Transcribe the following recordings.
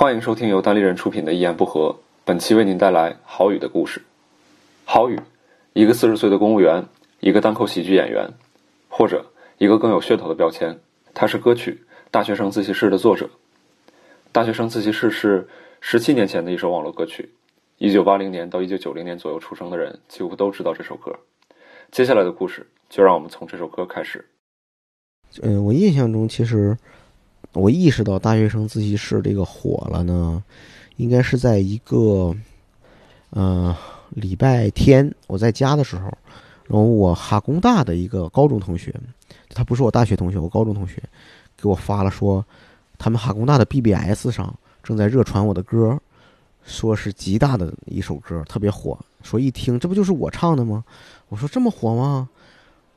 欢迎收听由单立人出品的《一言不合》，本期为您带来郝宇的故事。郝宇，一个四十岁的公务员，一个单口喜剧演员，或者一个更有噱头的标签，他是歌曲《大学生自习室》的作者。《大学生自习室》是十七年前的一首网络歌曲，一九八零年到一九九零年左右出生的人几乎都知道这首歌。接下来的故事，就让我们从这首歌开始。嗯，我印象中，其实我意识到大学生自习室这个火了呢，应该是在一个，呃，礼拜天我在家的时候，然后我哈工大的一个高中同学，他不是我大学同学，我高中同学，给我发了说，他们哈工大的 BBS 上正在热传我的歌，说是极大的一首歌，特别火，说一听这不就是我唱的吗？我说这么火吗？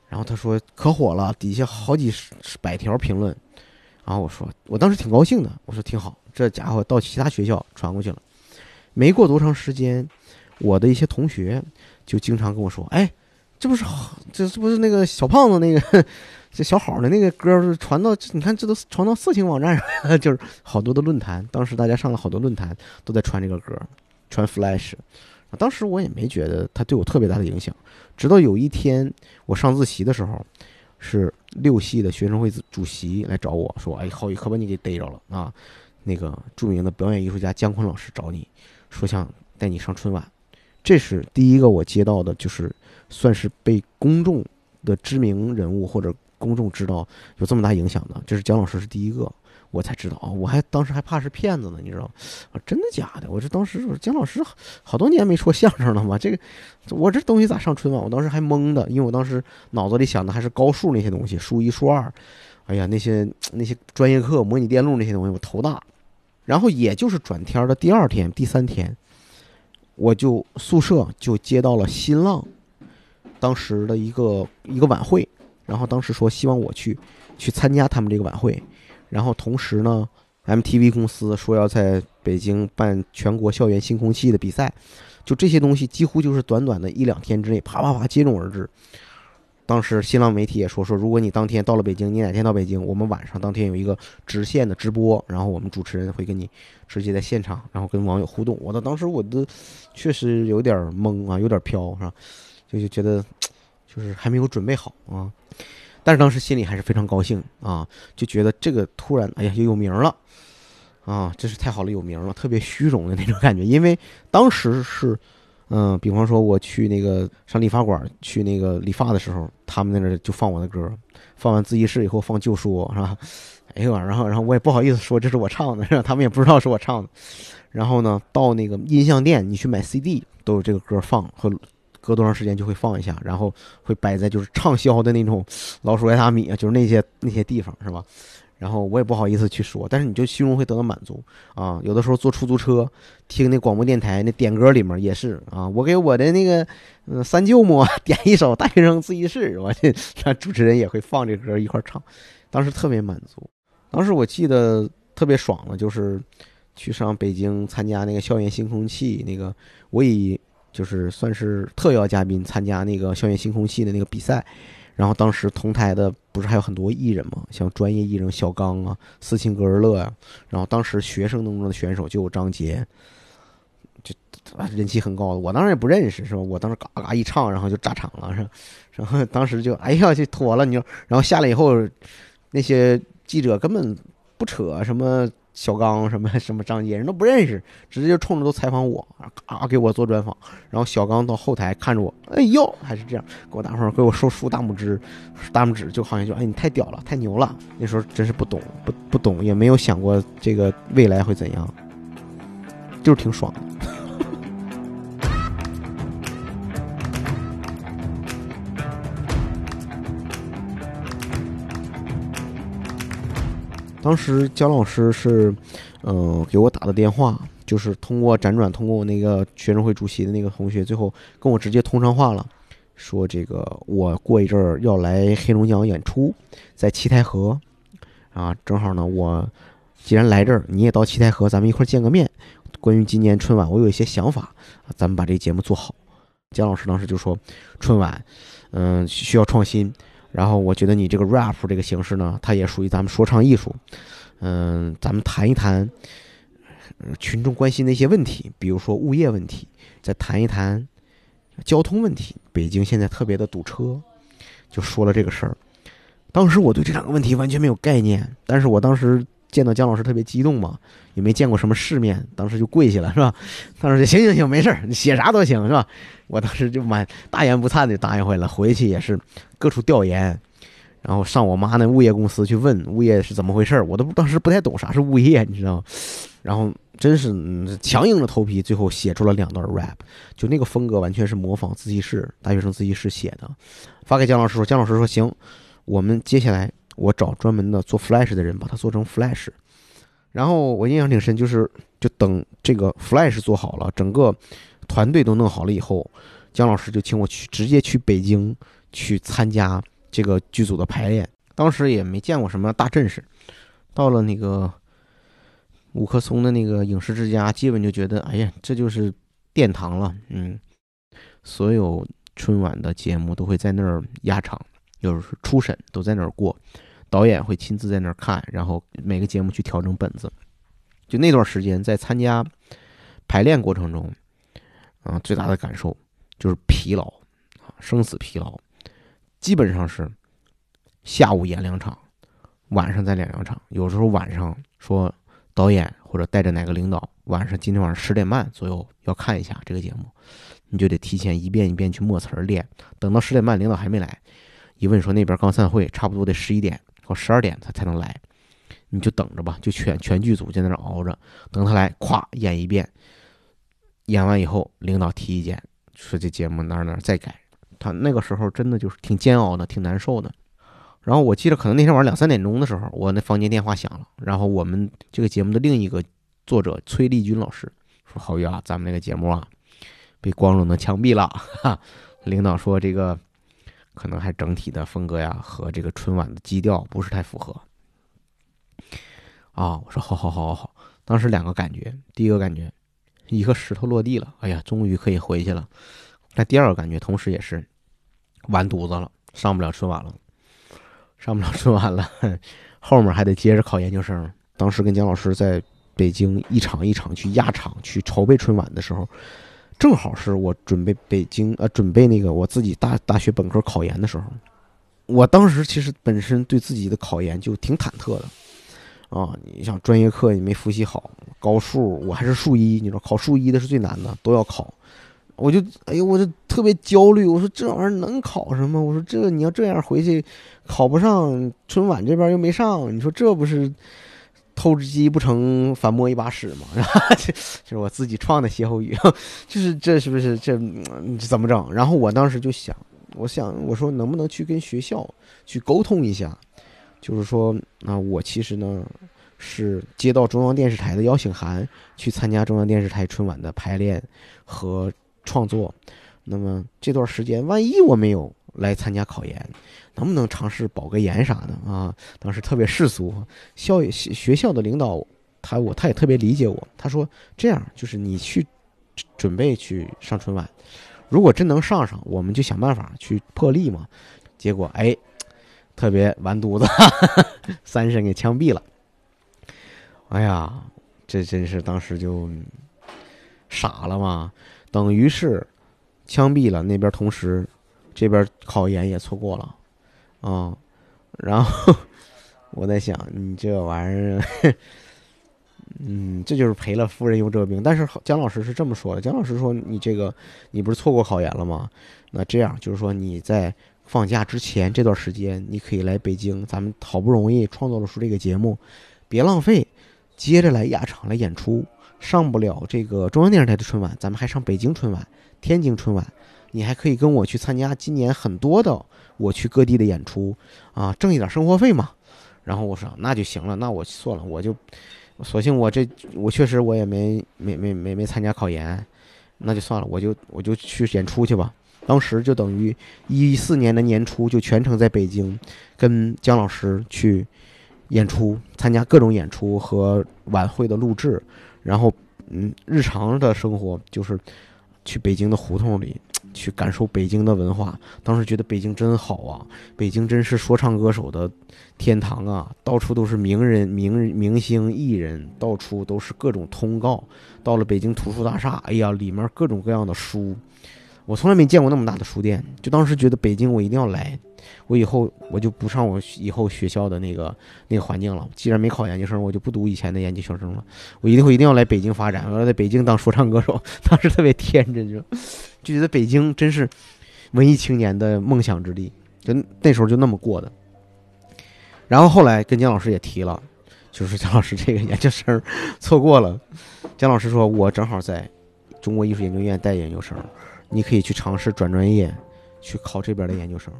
然后他说可火了，底下好几十百条评论。然后我说我当时挺高兴的，我说挺好，这家伙到其他学校传过去了。没过多长时间，我的一些同学就经常跟我说：“哎，这不是这这不是那个小胖子那个这小好的那个歌传到你看这都传到色情网站上，就是好多的论坛。当时大家上了好多论坛都在传这个歌，传 Flash。当时我也没觉得他对我特别大的影响。”直到有一天，我上自习的时候，是六系的学生会主席来找我说：“哎，浩宇可把你给逮着了啊！那个著名的表演艺术家姜昆老师找你，说想带你上春晚。”这是第一个我接到的，就是算是被公众的知名人物或者公众知道有这么大影响的，这是姜老师是第一个。我才知道啊，我还当时还怕是骗子呢，你知道啊，真的假的？我这当时我说姜老师好多年没说相声了嘛，这个我这东西咋上春晚？我当时还懵的，因为我当时脑子里想的还是高数那些东西，数一数二，哎呀，那些那些专业课、模拟电路那些东西，我头大。然后也就是转天的第二天、第三天，我就宿舍就接到了新浪当时的一个一个晚会，然后当时说希望我去去参加他们这个晚会。然后同时呢，MTV 公司说要在北京办全国校园新空气的比赛，就这些东西几乎就是短短的一两天之内，啪啪啪接踵而至。当时新浪媒体也说说，如果你当天到了北京，你哪天到北京，我们晚上当天有一个直线的直播，然后我们主持人会跟你直接在现场，然后跟网友互动。我的当时我都确实有点懵啊，有点飘是吧？就就觉得 就是还没有准备好啊。但是当时心里还是非常高兴啊，就觉得这个突然，哎呀，又有名了，啊，真是太好了，有名了，特别虚荣的那种感觉。因为当时是，嗯，比方说我去那个上理发馆去那个理发的时候，他们在那就放我的歌，放完自习室以后放旧说，是吧？哎呦，然后然后我也不好意思说这是我唱的，是吧？他们也不知道是我唱的。然后呢，到那个音像店，你去买 CD 都有这个歌放和。隔多长时间就会放一下，然后会摆在就是畅销的那种老鼠爱大米啊，就是那些那些地方是吧？然后我也不好意思去说，但是你就心中会得到满足啊。有的时候坐出租车听那广播电台那点歌里面也是啊，我给我的那个嗯三舅母点一首《大学生自习室》，我这主持人也会放这歌一块唱，当时特别满足。当时我记得特别爽的就是去上北京参加那个校园新空气那个，我以。就是算是特邀嘉宾参加那个校园星空系的那个比赛，然后当时同台的不是还有很多艺人嘛，像专业艺人小刚啊、斯琴格日乐啊，然后当时学生当中的选手就有张杰，就人气很高的，我当时也不认识是吧？我当时嘎嘎一唱，然后就炸场了是吧？然后当时就哎呀就妥了，你说，然后下来以后，那些记者根本不扯什么。小刚什么 什么张杰人都不认识，直接就冲着都采访我，啊给我做专访。然后小刚到后台看着我，哎呦还是这样，给我大伙给我竖竖大拇指，大拇指就好像就哎你太屌了，太牛了。那时候真是不懂，不不懂，也没有想过这个未来会怎样，就是挺爽的。当时姜老师是，嗯，给我打的电话，就是通过辗转，通过我那个学生会主席的那个同学，最后跟我直接通上话了，说这个我过一阵儿要来黑龙江演出，在七台河，啊，正好呢，我既然来这儿，你也到七台河，咱们一块儿见个面。关于今年春晚，我有一些想法，咱们把这节目做好。姜老师当时就说，春晚，嗯，需要创新。然后我觉得你这个 rap 这个形式呢，它也属于咱们说唱艺术，嗯，咱们谈一谈群众关心的一些问题，比如说物业问题，再谈一谈交通问题。北京现在特别的堵车，就说了这个事儿。当时我对这两个问题完全没有概念，但是我当时见到姜老师特别激动嘛，也没见过什么世面，当时就跪下了，是吧？当时就行行行，没事儿，你写啥都行，是吧？我当时就满大言不惭的答应回来，回去也是各处调研。然后上我妈那物业公司去问物业是怎么回事我都当时不太懂啥是物业，你知道吗？然后真是强硬着头皮，最后写出了两段 rap，就那个风格完全是模仿自习室大学生自习室写的，发给姜老师说，姜老师说行，我们接下来我找专门的做 flash 的人把它做成 flash，然后我印象挺深，就是就等这个 flash 做好了，整个团队都弄好了以后，姜老师就请我去直接去北京去参加。这个剧组的排练，当时也没见过什么大阵势。到了那个五棵松的那个影视之家，基本就觉得，哎呀，这就是殿堂了。嗯，所有春晚的节目都会在那儿压场，就是初审都在那儿过，导演会亲自在那儿看，然后每个节目去调整本子。就那段时间，在参加排练过程中，啊，最大的感受就是疲劳啊，生死疲劳。基本上是下午演两场，晚上再演两场。有时候晚上说导演或者带着哪个领导，晚上今天晚上十点半左右要看一下这个节目，你就得提前一遍一遍去默词儿练。等到十点半领导还没来，一问说那边刚散会，差不多得十一点或十二点他才能来，你就等着吧，就全全剧组在那熬着，等他来，咵演一遍。演完以后，领导提意见，说这节目哪哪再改。他那个时候真的就是挺煎熬的，挺难受的。然后我记得可能那天晚上两三点钟的时候，我那房间电话响了。然后我们这个节目的另一个作者崔丽君老师说：“郝宇啊，咱们那个节目啊，被光荣的枪毙了。哈，领导说这个可能还整体的风格呀和这个春晚的基调不是太符合。”啊，我说好好好好好。当时两个感觉，第一个感觉一个石头落地了，哎呀，终于可以回去了。那第二个感觉，同时也是完犊子了，上不了春晚了，上不了春晚了，后面还得接着考研究生。当时跟姜老师在北京一场一场去压场去筹备春晚的时候，正好是我准备北京呃准备那个我自己大大学本科考研的时候。我当时其实本身对自己的考研就挺忐忑的啊，你像专业课你没复习好，高数我还是数一，你说考数一的是最难的，都要考。我就哎呦，我就特别焦虑。我说这玩意儿能考什么？我说这你要这样回去，考不上春晚这边又没上，你说这不是偷只鸡不成反摸一把屎嘛，然后？这就是我自己创的歇后语，就是这是不是这怎么整？然后我当时就想，我想我说能不能去跟学校去沟通一下，就是说啊，我其实呢是接到中央电视台的邀请函，去参加中央电视台春晚的排练和。创作，那么这段时间万一我没有来参加考研，能不能尝试保个研啥的啊？当时特别世俗，校学校的领导他我他也特别理解我，他说这样就是你去准备去上春晚，如果真能上上，我们就想办法去破例嘛。结果哎，特别完犊子，三审给枪毙了。哎呀，这真是当时就傻了嘛。等于是枪毙了那边，同时这边考研也错过了啊。然后我在想，你这玩意儿，嗯，这就是赔了夫人又折兵。但是姜老师是这么说的：姜老师说，你这个你不是错过考研了吗？那这样就是说，你在放假之前这段时间，你可以来北京，咱们好不容易创作了出这个节目，别浪费，接着来亚场来演出。上不了这个中央电视台的春晚，咱们还上北京春晚、天津春晚。你还可以跟我去参加今年很多的我去各地的演出啊，挣一点生活费嘛。然后我说那就行了，那我算了，我就索性我这我确实我也没没没没没参加考研，那就算了，我就我就去演出去吧。当时就等于一四年的年初就全程在北京跟姜老师去演出，参加各种演出和晚会的录制。然后，嗯，日常的生活就是去北京的胡同里去感受北京的文化。当时觉得北京真好啊，北京真是说唱歌手的天堂啊，到处都是名人、名明星、艺人，到处都是各种通告。到了北京图书大厦，哎呀，里面各种各样的书，我从来没见过那么大的书店。就当时觉得北京，我一定要来。我以后我就不上我以后学校的那个那个环境了。既然没考研究生，我就不读以前的研究生了。我一定会一定要来北京发展，我要在北京当说唱歌手。当时特别天真，就就觉得北京真是文艺青年的梦想之地。就那时候就那么过的。然后后来跟姜老师也提了，就是姜老师这个研究生 错过了。姜老师说：“我正好在中国艺术研究院带研究生，你可以去尝试转专业，去考这边的研究生。”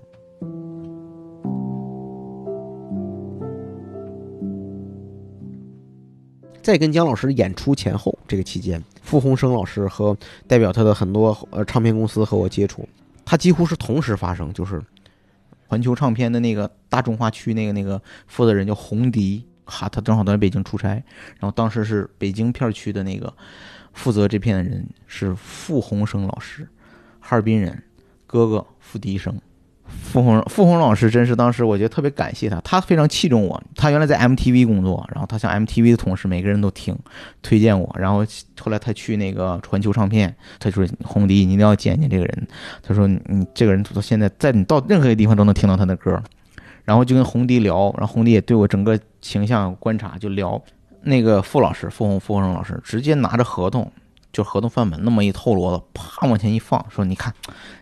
在跟姜老师演出前后这个期间，傅红生老师和代表他的很多呃唱片公司和我接触，他几乎是同时发生，就是环球唱片的那个大中华区那个那个负责人叫洪迪，哈，他正好在北京出差，然后当时是北京片区的那个负责这片的人是傅红生老师，哈尔滨人，哥哥付笛生。傅红傅红老师真是当时我觉得特别感谢他，他非常器重我。他原来在 MTV 工作，然后他向 MTV 的同事每个人都听推荐我。然后后来他去那个环球唱片，他说红迪，你一定要见见这个人。他说你这个人到现在在你到任何一个地方都能听到他的歌。然后就跟红迪聊，然后红迪也对我整个形象观察，就聊那个傅老师傅红傅红生老师直接拿着合同。就合同范本那么一透罗子，啪往前一放，说：“你看，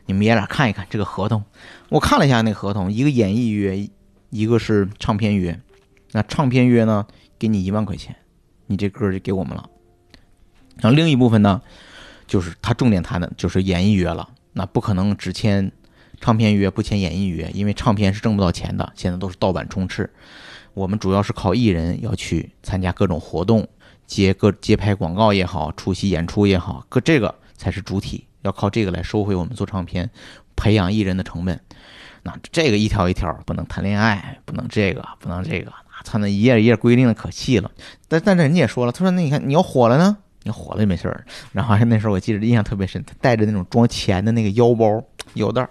你们爷俩看一看这个合同。”我看了一下那合同，一个演艺约，一个是唱片约。那唱片约呢，给你一万块钱，你这歌就给我们了。然后另一部分呢，就是他重点谈的就是演艺约了。那不可能只签唱片约不签演艺约，因为唱片是挣不到钱的，现在都是盗版充斥。我们主要是靠艺人要去参加各种活动。接各接拍广告也好，出席演出也好，各这个才是主体，要靠这个来收回我们做唱片、培养艺人的成本。那这个一条一条不能谈恋爱，不能这个，不能这个，他那一页一页规定的可细了。但但是人家也说了，他说那你看你要火了呢，你火了就没事儿。然后那时候我记得印象特别深，他带着那种装钱的那个腰包腰带，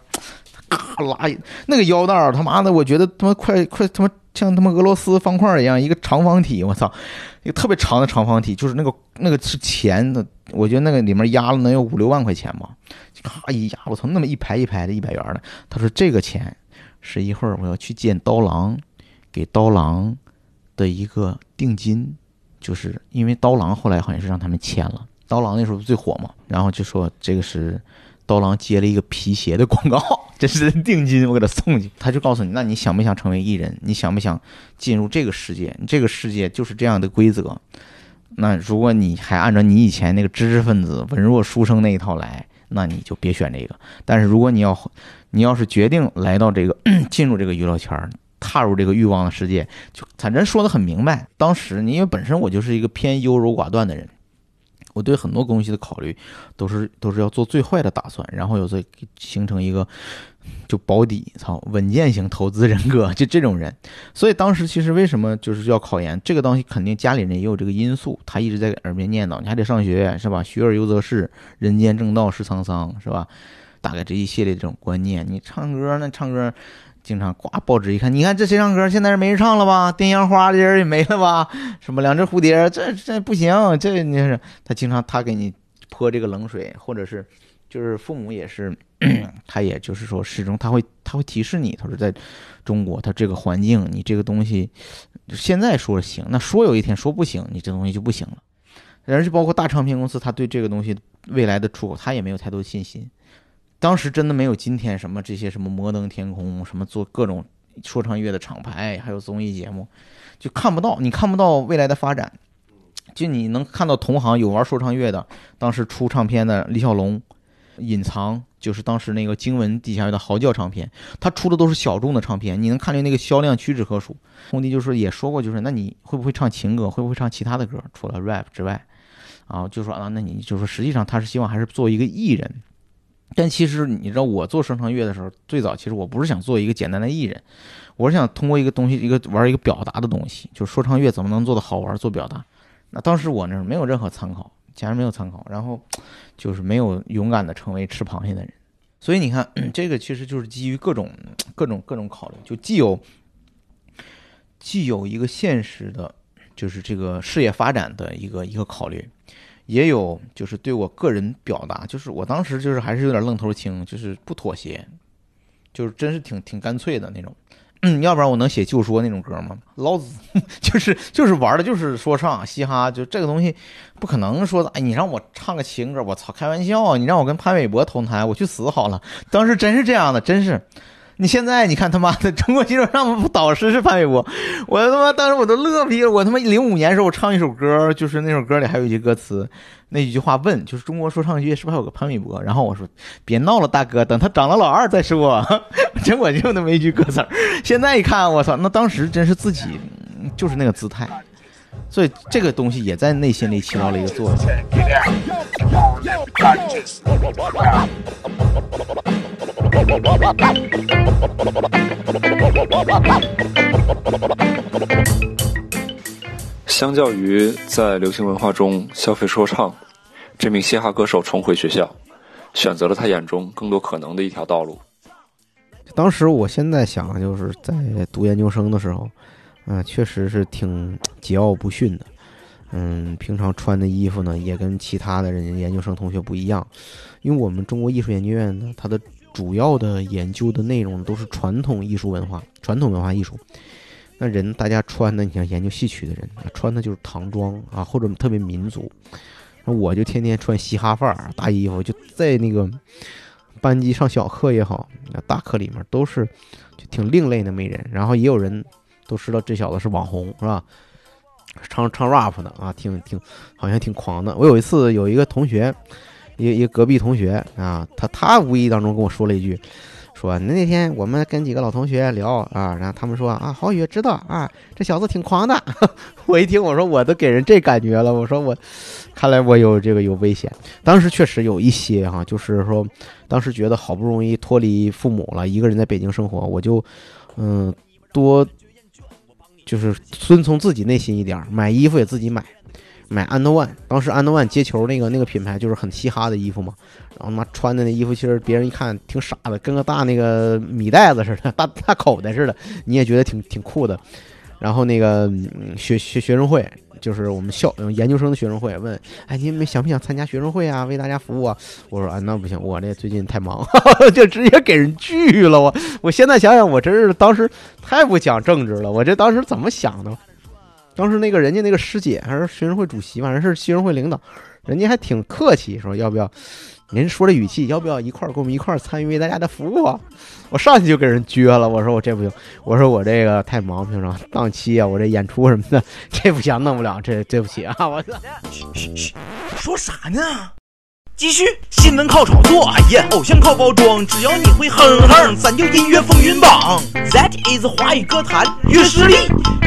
咔拉那个腰带他妈的，我觉得他妈快快他妈。像他妈俄罗斯方块一样，一个长方体，我操，一个特别长的长方体，就是那个那个是钱的，我觉得那个里面压了能有五六万块钱吧，咔一压，我操，那么一排一排的一百元的。他说这个钱是一会儿我要去见刀郎，给刀郎的一个定金，就是因为刀郎后来好像是让他们签了，刀郎那时候最火嘛，然后就说这个是。刀郎接了一个皮鞋的广告，这是定金，我给他送去。他就告诉你，那你想不想成为艺人？你想不想进入这个世界？这个世界就是这样的规则。那如果你还按照你以前那个知识分子、文弱书生那一套来，那你就别选这个。但是如果你要，你要是决定来到这个 进入这个娱乐圈，踏入这个欲望的世界，就反正说的很明白。当时你因为本身我就是一个偏优柔寡断的人。我对很多东西的考虑，都是都是要做最坏的打算，然后有再形成一个就保底，操，稳健型投资人格，就这种人。所以当时其实为什么就是要考研，这个东西肯定家里人也有这个因素，他一直在耳边念叨，你还得上学是吧？学而优则仕，人间正道是沧桑是吧？大概这一系列这种观念，你唱歌那唱歌。经常挂报纸一看，你看这谁唱歌？现在是没人唱了吧？电烟花的人也没了吧？什么两只蝴蝶？这这不行，这你是他经常他给你泼这个冷水，或者是就是父母也是，他也就是说始终他会他会提示你，他说在中国他这个环境，你这个东西现在说行，那说有一天说不行，你这东西就不行了。而且包括大唱片公司，他对这个东西未来的出口，他也没有太多信心。当时真的没有今天什么这些什么摩登天空，什么做各种说唱乐的厂牌，还有综艺节目，就看不到，你看不到未来的发展。就你能看到同行有玩说唱乐的，当时出唱片的李小龙，隐藏就是当时那个经文底下的嚎叫唱片，他出的都是小众的唱片，你能看见那个销量屈指可数。红迪就是也说过，就是那你会不会唱情歌，会不会唱其他的歌，除了 rap 之外，啊，就说啊，那你就说实际上他是希望还是做一个艺人。但其实你知道，我做说唱乐的时候，最早其实我不是想做一个简单的艺人，我是想通过一个东西，一个玩一个表达的东西，就是说唱乐怎么能做的好玩，做表达。那当时我那没有任何参考，家人没有参考，然后就是没有勇敢的成为吃螃蟹的人。所以你看，这个其实就是基于各种各种各种考虑，就既有既有一个现实的，就是这个事业发展的一个一个考虑，也有就是对我个人表达，就是我当时就是还是有点愣头青，就是不妥协，就是真是挺挺干脆的那种。嗯，要不然我能写旧说那种歌吗？老子 就是就是玩的，就是说唱嘻哈，就这个东西不可能说的，哎，你让我唱个情歌，我操，开玩笑，你让我跟潘玮柏同台，我去死好了。当时真是这样的，真是。你现在你看他妈的中国金说唱导师是潘玮柏，我他妈当时我都乐逼了。我他妈零五年时候我唱一首歌，就是那首歌里还有一句歌词，那一句话问就是中国说唱界是不是还有个潘玮柏？然后我说别闹了，大哥，等他长了老二再说。结果就那么一句歌词现在一看，我操，那当时真是自己就是那个姿态，所以这个东西也在内心里起到了一个作用。相较于在流行文化中消费说唱，这名嘻哈歌手重回学校，选择了他眼中更多可能的一条道路。当时我现在想，就是在读研究生的时候，嗯，确实是挺桀骜不驯的。嗯，平常穿的衣服呢，也跟其他的人研究生同学不一样，因为我们中国艺术研究院呢，它的主要的研究的内容都是传统艺术文化、传统文化艺术。那人大家穿的，你像研究戏曲的人，穿的就是唐装啊，或者特别民族。那我就天天穿嘻哈范儿大衣服，就在那个班级上小课也好，大课里面都是就挺另类的美人。然后也有人都知道这小子是网红，是吧？唱唱 rap 的啊，挺挺好像挺狂的。我有一次有一个同学，一一隔壁同学啊，他他无意当中跟我说了一句，说那天我们跟几个老同学聊啊，然后他们说啊，郝宇知道啊，这小子挺狂的。我一听我说我都给人这感觉了，我说我看来我有这个有危险。当时确实有一些哈，就是说当时觉得好不容易脱离父母了，一个人在北京生活，我就嗯多。就是遵从自己内心一点，买衣服也自己买，买安德万。当时安德万接球那个那个品牌就是很嘻哈的衣服嘛，然后他妈穿的那衣服，其实别人一看挺傻的，跟个大那个米袋子似的，大大口袋似的，你也觉得挺挺酷的。然后那个学学学生会。就是我们校研究生的学生会问，哎，你们想不想参加学生会啊？为大家服务啊？我说啊，那不行，我这最近太忙，就直接给人拒了。我我现在想想，我真是当时太不讲政治了。我这当时怎么想的？当时那个人家那个师姐还是学生会主席，反正是学生会领导，人家还挺客气，说要不要。您说这语气，要不要一块儿跟我们一块儿参与为大家的服务啊？我上去就给人撅了，我说我这不行，我说我这个太忙，平常档期啊，我这演出什么的，这不行，弄不了，这对不起啊，我操！说啥呢？继续，新闻靠炒作，哎呀，偶像靠包装，只要你会哼哼，咱就音乐风云榜。That is 华语歌坛越实力，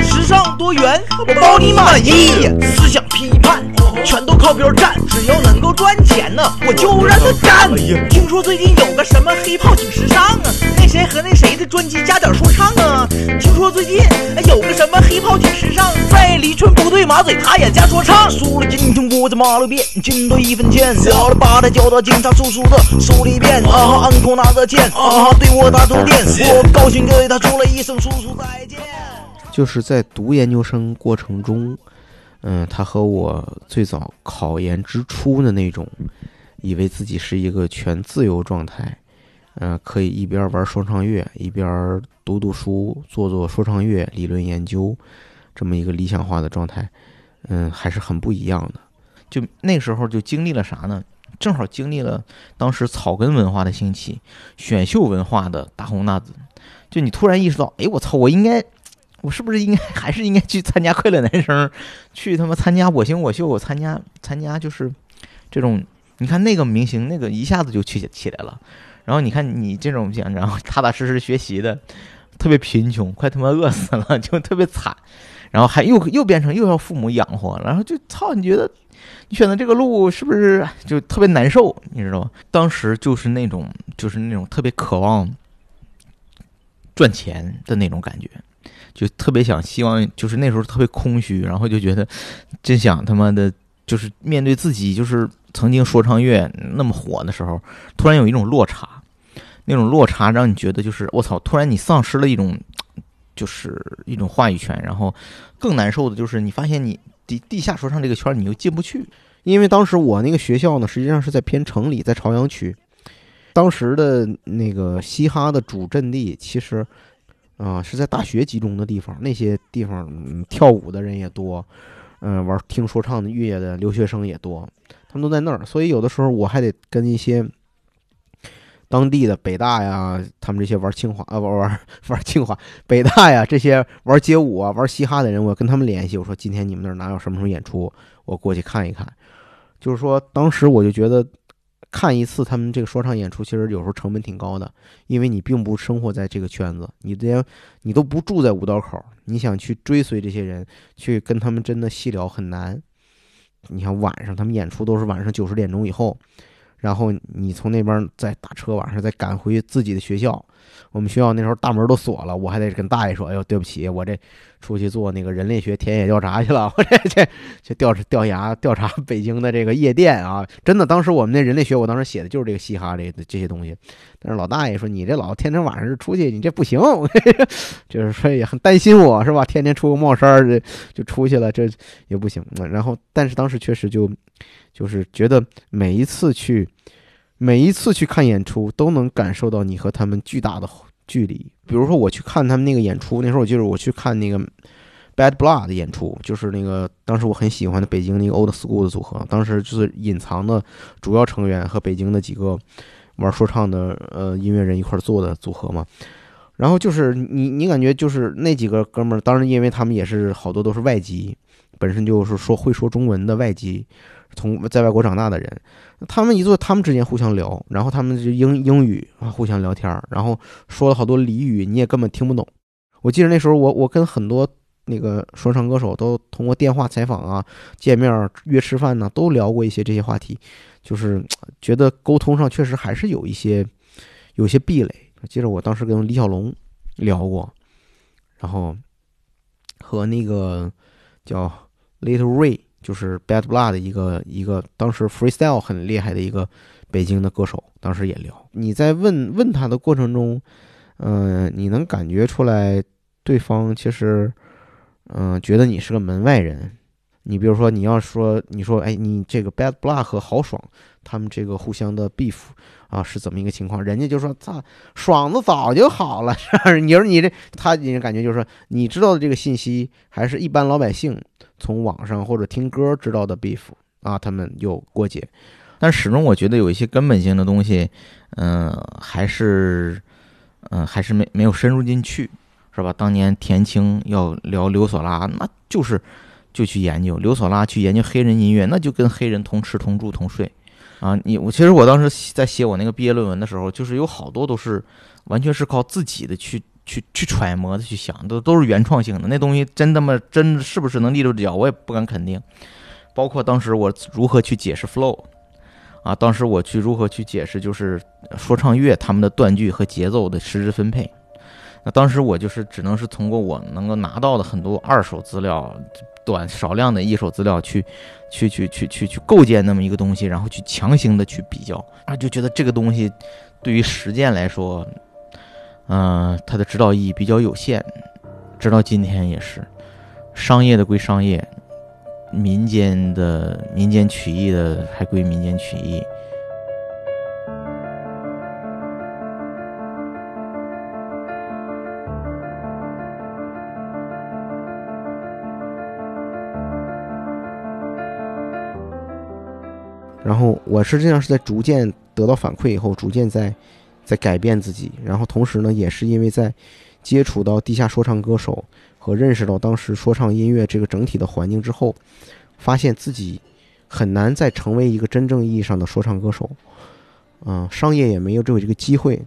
时尚多元，我包你满意。思想批判。全都靠边站，只要能够赚钱呢，我就让他干。听说最近有个什么黑炮挺时尚啊，那谁和那谁的专辑加点说唱啊。听说最近有个什么黑炮挺时尚，在李春不对马嘴，他也加说唱。输了今天我在马路边，进退一分钱，小了把他交到警察叔叔的手里边。啊，安口拿着钱，啊哈，对我打通电，我高兴对他说了一声叔叔再见。就是在读研究生过程中。嗯，他和我最早考研之初的那种，以为自己是一个全自由状态，嗯，可以一边玩说唱乐，一边读读书，做做说唱乐理论研究，这么一个理想化的状态，嗯，还是很不一样的。就那时候就经历了啥呢？正好经历了当时草根文化的兴起，选秀文化的大红大紫。就你突然意识到，哎，我操，我应该。我是不是应该还是应该去参加快乐男生，去他妈参加我行我秀，我参加参加就是这种，你看那个明星那个一下子就去起来了，然后你看你这种，然后踏踏实实学习的，特别贫穷，快他妈饿死了，就特别惨，然后还又又变成又要父母养活，然后就操，你觉得你选的这个路是不是就特别难受？你知道吗？当时就是那种就是那种特别渴望赚钱的那种感觉。就特别想希望，就是那时候特别空虚，然后就觉得真想他妈的，就是面对自己，就是曾经说唱乐那么火的时候，突然有一种落差，那种落差让你觉得就是我操，突然你丧失了一种就是一种话语权，然后更难受的就是你发现你地地下说唱这个圈你又进不去，因为当时我那个学校呢，实际上是在偏城里，在朝阳区。当时的那个嘻哈的主阵地，其实啊、是在大学集中的地方，那些地方、跳舞的人也多，嗯、玩听说唱的乐的留学生也多，他们都在那儿。所以有的时候我还得跟一些当地的北大呀，他们这些玩清华啊，玩玩玩清华、北大呀这些玩街舞啊、玩嘻哈的人，我跟他们联系，我说今天你们那儿哪有什么什么演出，我过去看一看。就是说，当时我就觉得看一次他们这个说唱演出，其实有时候成本挺高的，因为你并不生活在这个圈子，你连你都不住在五道口，你想去追随这些人，去跟他们真的细聊很难。你看晚上他们演出都是晚上九十点钟以后，然后你从那边再打车，晚上再赶回自己的学校。我们学校那时候大门都锁了，我还得跟大爷说：“哎呦，对不起，我这出去做那个人类学田野调查去了，我这这去调查调查调查北京的这个夜店啊！真的，当时我们那人类学，我当时写的就是这个嘻哈这这些东西。但是老大爷说：“你这老天天晚上出去，你这不行。”就是说也很担心我是吧？天天出个帽衫儿就出去了，这也不行。然后，但是当时确实就就是觉得每一次去。每一次去看演出，都能感受到你和他们巨大的距离。比如说，我去看他们那个演出，那时候我记得我去看那个 Bad Blood 的演出，就是那个当时我很喜欢的北京那个 Old School 的组合，当时就是隐藏的主要成员和北京的几个玩说唱的呃音乐人一块做的组合嘛。然后就是你你感觉就是那几个哥们儿，当然因为他们也是好多都是外籍，本身就是说会说中文的外籍，从在外国长大的人。他们一坐，他们之间互相聊，然后他们就英英语啊互相聊天儿，然后说了好多俚语，你也根本听不懂。我记得那时候我我跟很多那个说唱歌手都通过电话采访啊、见面约吃饭呢、都聊过一些这些话题，就是觉得沟通上确实还是有一些有些壁垒。记得我当时跟李小龙聊过，然后和那个叫 Little Ray。就是 Bad Blood 的一个一个当时 freestyle 很厉害的一个北京的歌手，当时也聊。你在问问他的过程中，嗯、你能感觉出来对方其实，嗯、觉得你是个门外人。你比如说，你要说你说，哎，你这个 Bad Blood 和豪爽他们这个互相的 beef 啊是怎么一个情况？人家就说，操，爽子早就好了。是 你说你这他，你感觉就是说，你知道的这个信息，还是一般老百姓。从网上或者听歌知道的 beef 啊，他们有过节，但始终我觉得有一些根本性的东西，嗯、还是，嗯、还是没没有深入进去，是吧？当年田青要聊刘索拉，那就是就去研究刘索拉，去研究黑人音乐，那就跟黑人同吃同住同睡啊。你我其实我当时在写我那个毕业论文的时候，就是有好多都是完全是靠自己的去。去去揣摩的去想，都都是原创性的。那东西真他妈真是不是能立住脚，我也不敢肯定。包括当时我如何去解释 flow，啊，当时我去如何去解释就是说唱乐他们的断句和节奏的实质分配。那当时我就是只能是通过我能够拿到的很多二手资料、短少量的一手资料去去去去去去构建那么一个东西，然后去强行的去比较啊，就觉得这个东西对于实践来说。嗯，它的指导意义比较有限，直到今天也是。商业的归商业，民间的民间曲艺的还归民间曲艺。然后我实际上是在逐渐得到反馈以后，逐渐在在改变自己。然后同时呢，也是因为在接触到地下说唱歌手和认识到当时说唱音乐这个整体的环境之后，发现自己很难再成为一个真正意义上的说唱歌手。嗯，商业也没有这这个机会，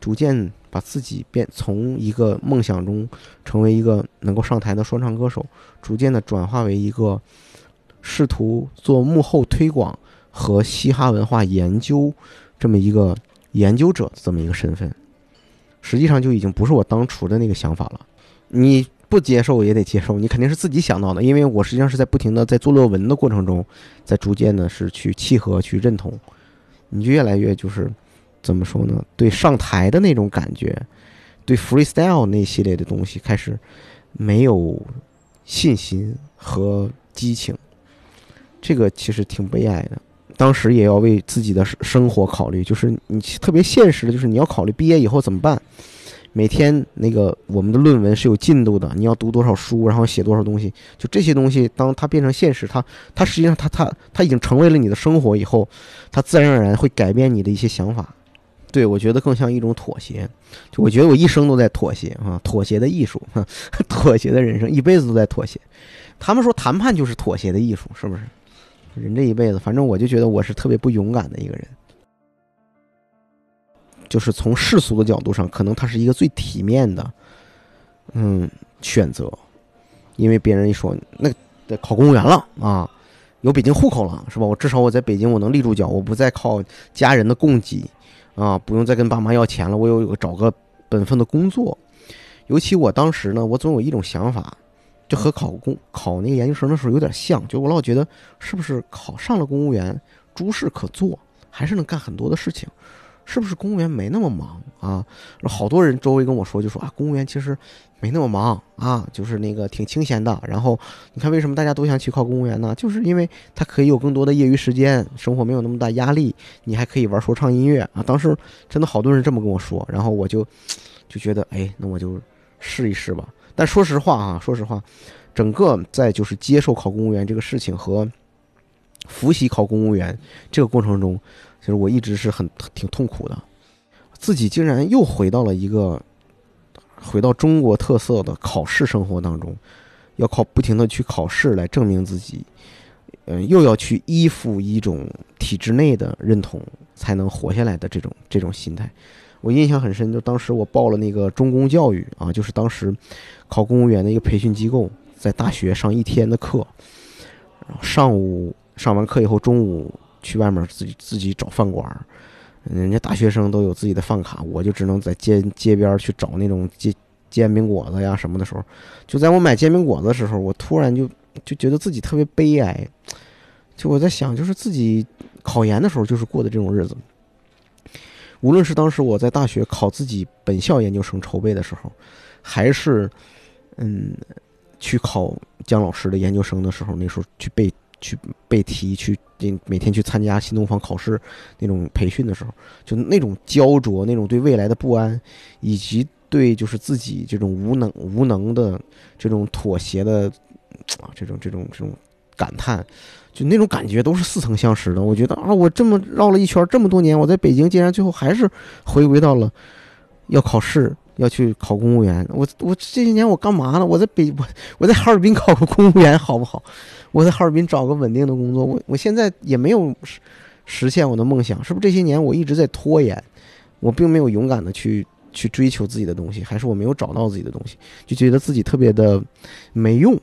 逐渐把自己变从一个梦想中成为一个能够上台的说唱歌手，逐渐的转化为一个试图做幕后推广。和嘻哈文化研究这么一个研究者的这么一个身份，实际上就已经不是我当初的那个想法了。你不接受也得接受，你肯定是自己想到的。因为我实际上是在不停的在做论文的过程中，在逐渐的是去契合、去认同，你就越来越就是怎么说呢？对上台的那种感觉，对 freestyle 那系列的东西开始没有信心和激情，这个其实挺悲哀的。当时也要为自己的生生活考虑，就是你特别现实的，就是你要考虑毕业以后怎么办。每天那个我们的论文是有进度的，你要读多少书，然后写多少东西，就这些东西，当它变成现实，它它实际上它它它已经成为了你的生活以后，它自然而然会改变你的一些想法。对我觉得更像一种妥协，就我觉得我一生都在妥协啊，妥协的艺术，妥协的人生，一辈子都在妥协。他们说谈判就是妥协的艺术，是不是？人这一辈子，反正我就觉得我是特别不勇敢的一个人。就是从世俗的角度上，可能他是一个最体面的，嗯，选择，因为别人一说那得考公务员了啊，有北京户口了，是吧？我至少我在北京我能立住脚，我不再靠家人的供给啊，不用再跟爸妈要钱了，我有找个本分的工作。尤其我当时呢，我总有一种想法，就和考公考那个研究生的时候有点像，就我老觉得是不是考上了公务员，诸事可做，还是能干很多的事情。是不是公务员没那么忙啊？好多人周围跟我说，就说啊，公务员其实没那么忙啊，就是那个挺清闲的。然后你看，为什么大家都想去考公务员呢？就是因为他可以有更多的业余时间，生活没有那么大压力，你还可以玩说唱音乐啊。当时真的好多人这么跟我说，然后我就就觉得，哎，那我就试一试吧。但说实话啊，说实话，整个在就是接受考公务员这个事情和复习考公务员这个过程中。其实我一直是很挺痛苦的，自己竟然又回到了一个回到中国特色的考试生活当中，要靠不停的去考试来证明自己，嗯，又要去依附一种体制内的认同才能活下来的这种这种心态，我印象很深。就当时我报了那个中公教育啊，就是当时考公务员的一个培训机构，在大学上一天的课，然后上午上完课以后，中午。去外面自己自己找饭馆儿，人家大学生都有自己的饭卡，我就只能在街街边去找那种煎煎饼果子呀什么的时候，就在我买煎饼果子的时候，我突然就就觉得自己特别悲哀，就我在想，就是自己考研的时候就是过的这种日子，无论是当时我在大学考自己本校研究生筹备的时候，还是嗯去考姜老师的研究生的时候，那时候去背。去背题，去每天去参加新东方考试那种培训的时候，就那种焦灼，那种对未来的不安，以及对就是自己这种无能无能的这种妥协的啊，这种这种这种感叹，就那种感觉都是似曾相识的。我觉得啊，我这么绕了一圈这么多年，我在北京竟然最后还是回归到了要考试。要去考公务员，我我这些年我干嘛呢？我在北我我在哈尔滨考个公务员好不好？我在哈尔滨找个稳定的工作，我我现在也没有实实现我的梦想，是不是这些年我一直在拖延？我并没有勇敢的去去追求自己的东西，还是我没有找到自己的东西，就觉得自己特别的没用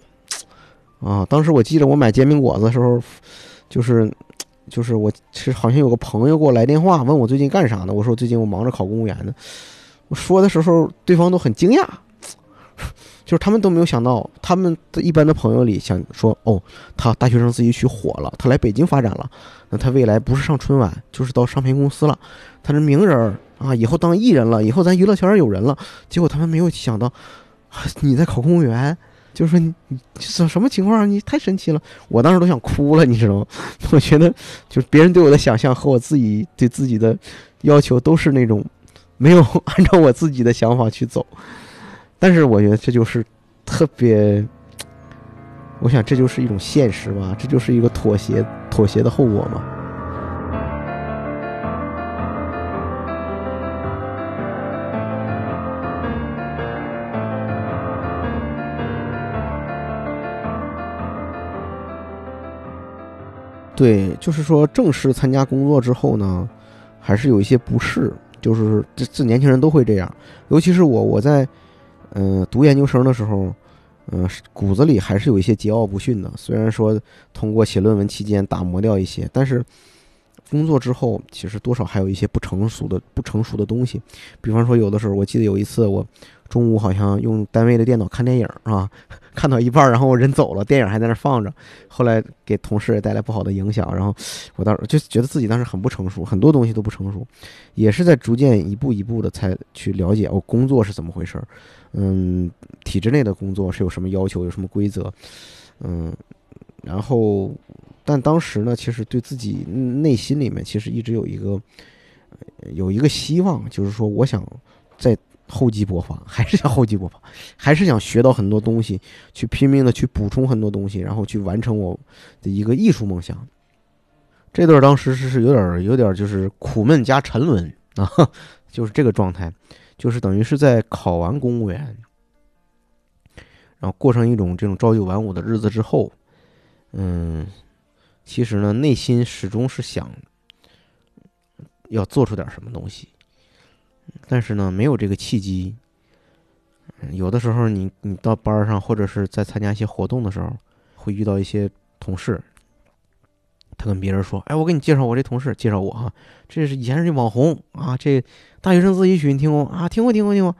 啊！当时我记得我买煎饼果子的时候，就是就是我是好像有个朋友给我来电话问我最近干啥呢？我说最近我忙着考公务员呢。我说的时候，对方都很惊讶，就是他们都没有想到，他们的一般的朋友里想说，哦，他大学生自己去火了，他来北京发展了，那他未来不是上春晚，就是到唱片公司了，他是名人啊，以后当艺人了，以后咱娱乐圈有人了。结果他们没有想到，你在考公务员，就是说你什什么情况？你太神奇了，我当时都想哭了，你知道吗？我觉得，就是别人对我的想象和我自己对自己的要求都是那种。没有 按照我自己的想法去走，但是我觉得这就是特别，我想这就是一种现实吧，这就是一个妥协，妥协的后果嘛。对，就是说正式参加工作之后呢，还是有一些不适。就是这这年轻人都会这样，尤其是我，我在嗯读研究生的时候，嗯骨子里还是有一些桀骜不驯的。虽然说通过写论文期间打磨掉一些，但是工作之后，其实多少还有一些不成熟的、不成熟的东西。比方说，有的时候，我记得有一次，我中午好像用单位的电脑看电影啊，看到一半，然后我人走了，电影还在那放着。后来给同事也带来不好的影响，然后我当时就觉得自己当时很不成熟，很多东西都不成熟，也是在逐渐一步一步的才去了解我工作是怎么回事儿。嗯，体制内的工作是有什么要求，有什么规则？嗯，然后。但当时呢，其实对自己内心里面其实一直有一个有一个希望，就是说，我想在厚积薄发，还是想厚积薄发，还是想学到很多东西，去拼命的去补充很多东西，然后去完成我的一个艺术梦想。这段当时是是有点有点就是苦闷加沉沦 啊，就是这个状态，就是等于是在考完公务员，然后过上一种这种朝九晚五的日子之后，嗯。其实呢，内心始终是想要做出点什么东西，但是呢，没有这个契机。有的时候，你你到班上或者是在参加一些活动的时候，会遇到一些同事，他跟别人说：“哎，我给你介绍我这同事，介绍我哈，这是以前是网红啊，这大学生自习曲你听过啊？听过，听过，听过。”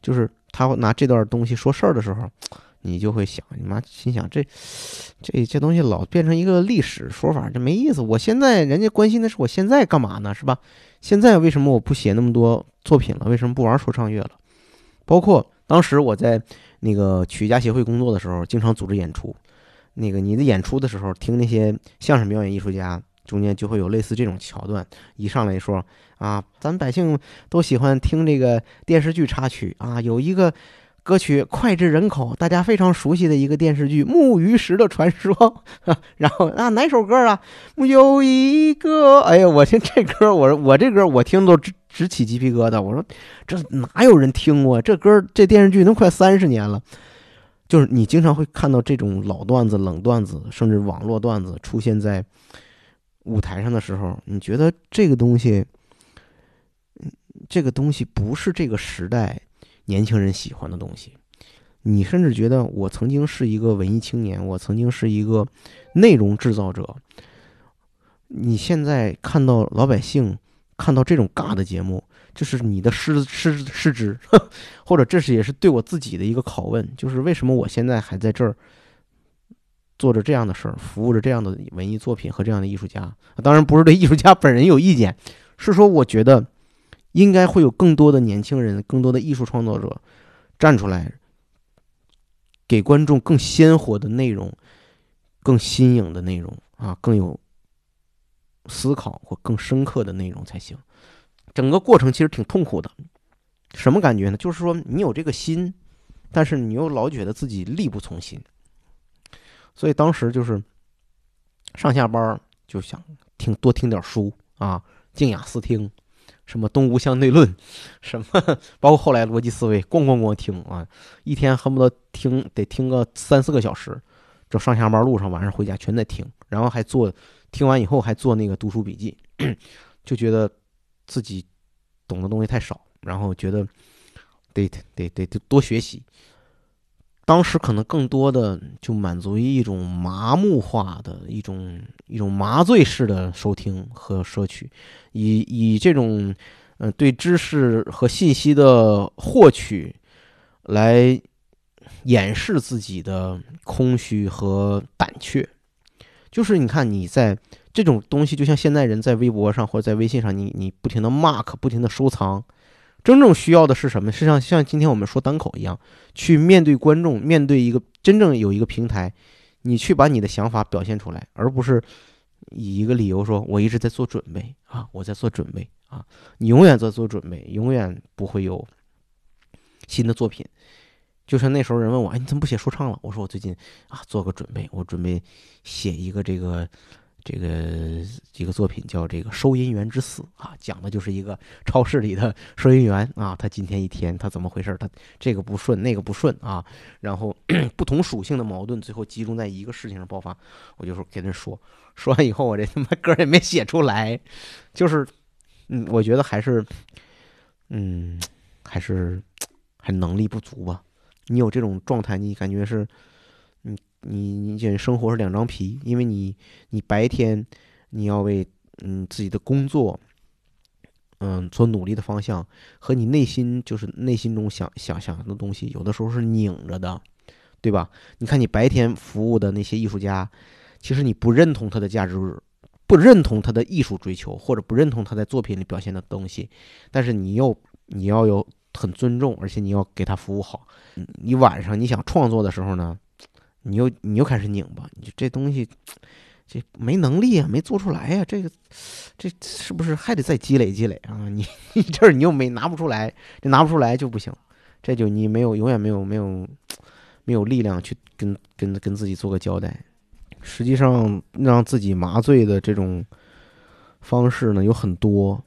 就是他拿这段东西说事儿的时候。你就会想，你妈心想这，这这东西老变成一个历史说法，这没意思。我现在人家关心的是我现在干嘛呢，是吧？现在为什么我不写那么多作品了？为什么不玩说唱乐了？包括当时我在那个曲艺家协会工作的时候，经常组织演出。那个你的演出的时候，听那些相声表演艺术家，中间就会有类似这种桥段，一上来说啊，咱百姓都喜欢听这个电视剧插曲啊，有一个。歌曲脍炙人口，大家非常熟悉的一个电视剧《木鱼石的传说》。然后啊，哪首歌啊？有一个，哎呀，我听这歌，我我这歌我听都直起鸡皮疙瘩。我说这哪有人听过这歌？这电视剧都快三十年了。就是你经常会看到这种老段子、冷段子，甚至网络段子出现在舞台上的时候，你觉得这个东西，这个东西不是这个时代。年轻人喜欢的东西，你甚至觉得我曾经是一个文艺青年，我曾经是一个内容制造者。你现在看到老百姓看到这种尬的节目，就是你的失失失职，或者这是也是对我自己的一个拷问，就是为什么我现在还在这儿做着这样的事儿，服务着这样的文艺作品和这样的艺术家？当然不是对艺术家本人有意见，是说我觉得。应该会有更多的年轻人，更多的艺术创作者站出来，给观众更鲜活的内容，更新颖的内容啊，更有思考或更深刻的内容才行。整个过程其实挺痛苦的，什么感觉呢？就是说你有这个心，但是你又老觉得自己力不从心，所以当时就是上下班就想听多听点书啊，静雅思听。什么东吴相对论，什么包括后来逻辑思维，咣咣咣听啊，一天恨不得听得听个三四个小时，就上下班路上，晚上回家全在听，然后还做，听完以后还做那个读书笔记，就觉得自己懂的东西太少，然后觉得得得得得多学习。当时可能更多的就满足于一种麻木化的一种一种麻醉式的收听和摄取，以以这种嗯对知识和信息的获取来掩饰自己的空虚和胆怯。就是你看你在这种东西，就像现在人在微博上或者在微信上，你你不停的 mark，不停的收藏。真正需要的是什么？是像像今天我们说单口一样，去面对观众，面对一个真正有一个平台，你去把你的想法表现出来，而不是以一个理由说“我一直在做准备啊，我在做准备啊”。你永远在做准备，永远不会有新的作品。就像那时候人问我：“哎，你怎么不写说唱了？”我说：“我最近啊，做个准备，我准备写一个这个。”这个一个作品叫《这个收银员之死》啊，讲的就是一个超市里的收银员啊，他今天一天他怎么回事？他这个不顺，那个不顺啊，然后 不同属性的矛盾最后集中在一个事情上爆发。我就说跟人说，说完以后我这他妈歌也没写出来，就是嗯，我觉得还是嗯，还是 还能力不足吧。你有这种状态，你感觉是？你你这生活是两张皮，因为你你白天你要为嗯自己的工作，嗯所努力的方向和你内心就是内心中想想想的东西，有的时候是拧着的，对吧？你看你白天服务的那些艺术家，其实你不认同他的价值，不认同他的艺术追求，或者不认同他在作品里表现的东西，但是你又你要有很尊重，而且你要给他服务好。你晚上你想创作的时候呢，你又你又开始拧巴，你这东西。这没能力啊，没做出来呀、这个，这是不是还得再积累积累啊？你 你这儿你又没拿不出来，这拿不出来就不行，这就你没有永远没有没有没有力量去跟跟跟自己做个交代。实际上，让自己麻醉的这种方式呢有很多，